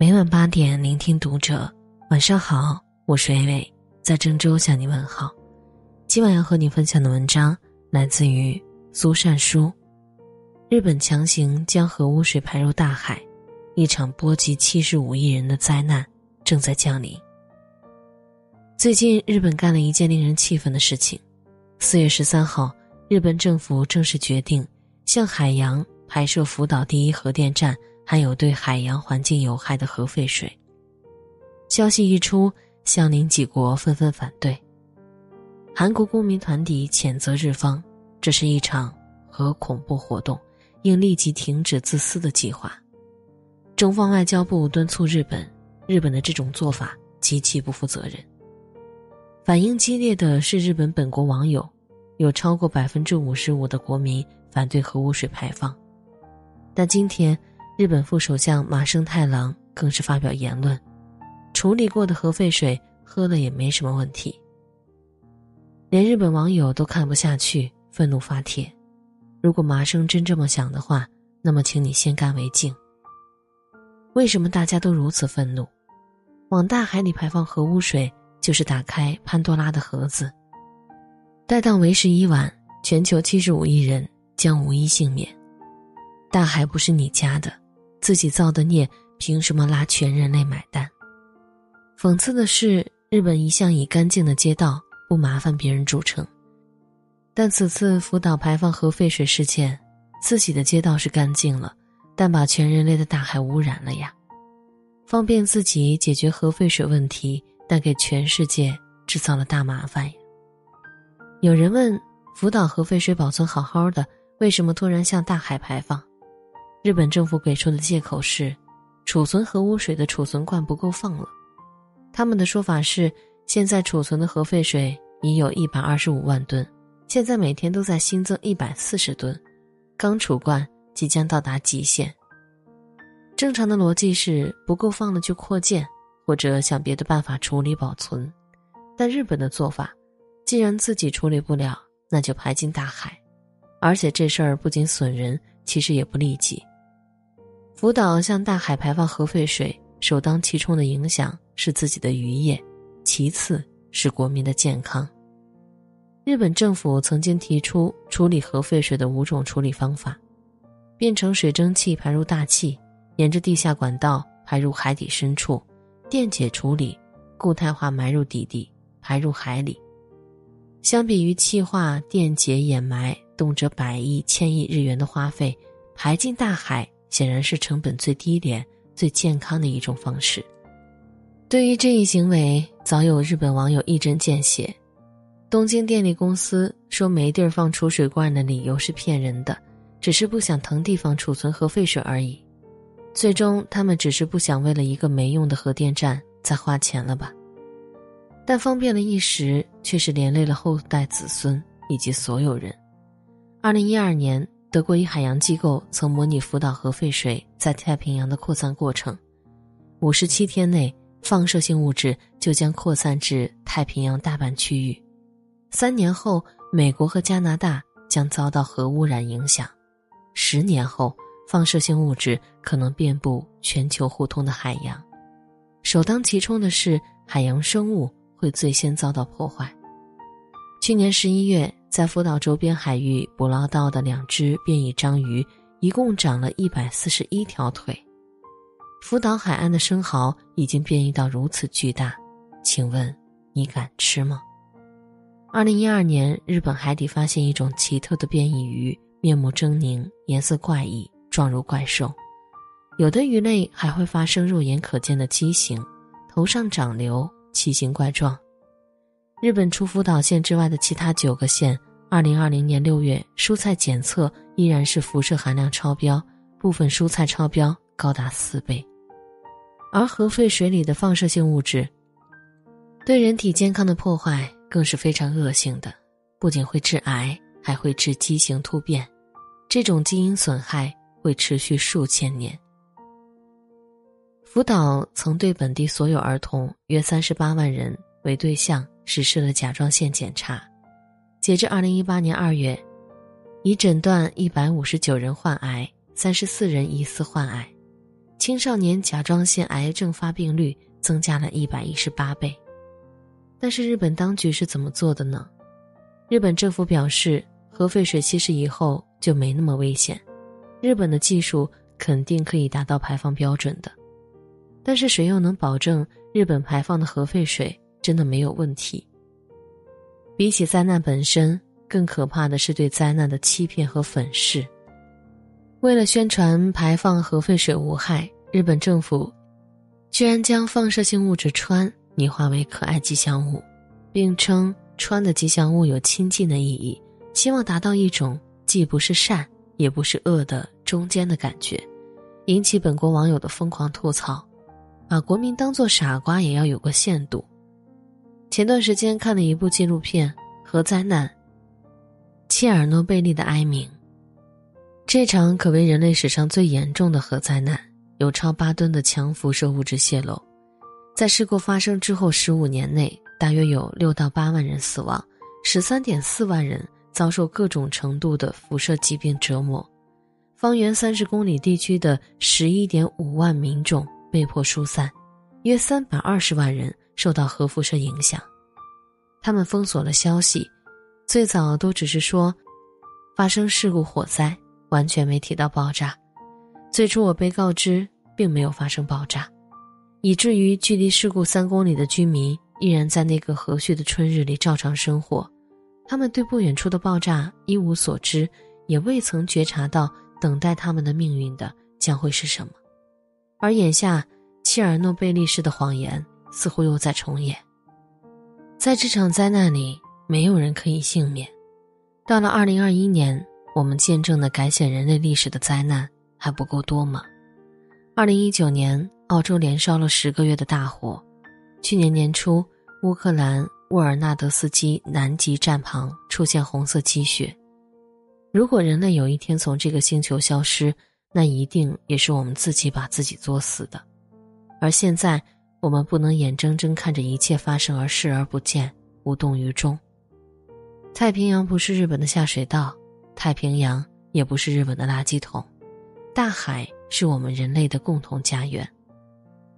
每晚八点，聆听读者。晚上好，我是微微，在郑州向你问好。今晚要和你分享的文章来自于苏善书。日本强行将核污水排入大海，一场波及七十五亿人的灾难正在降临。最近，日本干了一件令人气愤的事情。四月十三号，日本政府正式决定向海洋排射福岛第一核电站。含有对海洋环境有害的核废水。消息一出，相邻几国纷纷反对。韩国公民团体谴责日方，这是一场核恐怖活动，应立即停止自私的计划。中方外交部敦促日本，日本的这种做法极其不负责任。反应激烈的是日本本国网友，有超过百分之五十五的国民反对核污水排放，但今天。日本副首相麻生太郎更是发表言论：“处理过的核废水喝了也没什么问题。”连日本网友都看不下去，愤怒发帖：“如果麻生真这么想的话，那么请你先干为敬。”为什么大家都如此愤怒？往大海里排放核污水，就是打开潘多拉的盒子。待到为时已晚，全球七十五亿人将无一幸免。大海不是你家的。自己造的孽，凭什么拉全人类买单？讽刺的是，日本一向以干净的街道不麻烦别人著称，但此次福岛排放核废水事件，自己的街道是干净了，但把全人类的大海污染了呀！方便自己解决核废水问题，但给全世界制造了大麻烦呀！有人问：福岛核废水保存好好的，为什么突然向大海排放？日本政府给出的借口是，储存核污水的储存罐不够放了。他们的说法是，现在储存的核废水已有一百二十五万吨，现在每天都在新增一百四十吨，钢储罐即将到达极限。正常的逻辑是不够放了就扩建，或者想别的办法处理保存。但日本的做法，既然自己处理不了，那就排进大海，而且这事儿不仅损人，其实也不利己。福岛向大海排放核废水，首当其冲的影响是自己的渔业，其次是国民的健康。日本政府曾经提出处理核废水的五种处理方法：变成水蒸气排入大气，沿着地下管道排入海底深处，电解处理，固态化埋入底地排入海里。相比于气化、电解、掩埋，动辄百亿、千亿日元的花费，排进大海。显然是成本最低廉、最健康的一种方式。对于这一行为，早有日本网友一针见血。东京电力公司说没地儿放储水罐的理由是骗人的，只是不想腾地方储存核废水而已。最终，他们只是不想为了一个没用的核电站再花钱了吧？但方便了一时，却是连累了后代子孙以及所有人。二零一二年。德国一海洋机构曾模拟福岛核废水在太平洋的扩散过程，五十七天内放射性物质就将扩散至太平洋大半区域，三年后美国和加拿大将遭到核污染影响，十年后放射性物质可能遍布全球互通的海洋，首当其冲的是海洋生物会最先遭到破坏。去年十一月。在福岛周边海域捕捞到的两只变异章鱼，一共长了一百四十一条腿。福岛海岸的生蚝已经变异到如此巨大，请问你敢吃吗？二零一二年，日本海底发现一种奇特的变异鱼，面目狰狞，颜色怪异，状如怪兽。有的鱼类还会发生肉眼可见的畸形，头上长瘤，奇形怪状。日本除福岛县之外的其他九个县，二零二零年六月蔬菜检测依然是辐射含量超标，部分蔬菜超标高达四倍。而核废水里的放射性物质，对人体健康的破坏更是非常恶性的，不仅会致癌，还会致畸形突变，这种基因损害会持续数千年。福岛曾对本地所有儿童约三十八万人为对象。实施了甲状腺检查，截至二零一八年二月，已诊断一百五十九人患癌，三十四人疑似患癌。青少年甲状腺癌症发病率增加了一百一十八倍。但是日本当局是怎么做的呢？日本政府表示，核废水稀释以后就没那么危险，日本的技术肯定可以达到排放标准的。但是谁又能保证日本排放的核废水真的没有问题？比起灾难本身，更可怕的是对灾难的欺骗和粉饰。为了宣传排放核废水无害，日本政府居然将放射性物质氚拟化为可爱吉祥物，并称氚的吉祥物有亲近的意义，希望达到一种既不是善也不是恶的中间的感觉，引起本国网友的疯狂吐槽，把国民当做傻瓜也要有个限度。前段时间看了一部纪录片《核灾难：切尔诺贝利的哀鸣》。这场可谓人类史上最严重的核灾难，有超八吨的强辐射物质泄漏。在事故发生之后十五年内，大约有六到八万人死亡，十三点四万人遭受各种程度的辐射疾病折磨，方圆三十公里地区的十一点五万民众被迫疏散，约三百二十万人受到核辐射影响。他们封锁了消息，最早都只是说发生事故火灾。完全没提到爆炸。最初我被告知并没有发生爆炸，以至于距离事故三公里的居民依然在那个和煦的春日里照常生活。他们对不远处的爆炸一无所知，也未曾觉察到等待他们的命运的将会是什么。而眼下，切尔诺贝利式的谎言似乎又在重演。在这场灾难里，没有人可以幸免。到了二零二一年。我们见证的改写人类历史的灾难还不够多吗？二零一九年，澳洲连烧了十个月的大火；去年年初，乌克兰沃尔纳德斯基南极站旁出现红色积雪。如果人类有一天从这个星球消失，那一定也是我们自己把自己作死的。而现在，我们不能眼睁睁看着一切发生而视而不见、无动于衷。太平洋不是日本的下水道。太平洋也不是日本的垃圾桶，大海是我们人类的共同家园。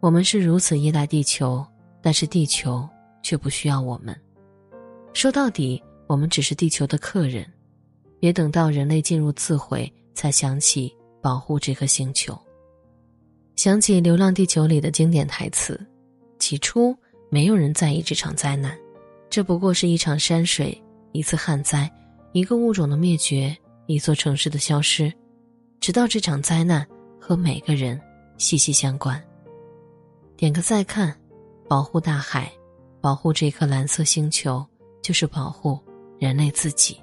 我们是如此依赖地球，但是地球却不需要我们。说到底，我们只是地球的客人。别等到人类进入自毁，才想起保护这颗星球。想起《流浪地球》里的经典台词：起初没有人在意这场灾难，这不过是一场山水，一次旱灾。一个物种的灭绝，一座城市的消失，直到这场灾难和每个人息息相关。点个再看，保护大海，保护这颗蓝色星球，就是保护人类自己。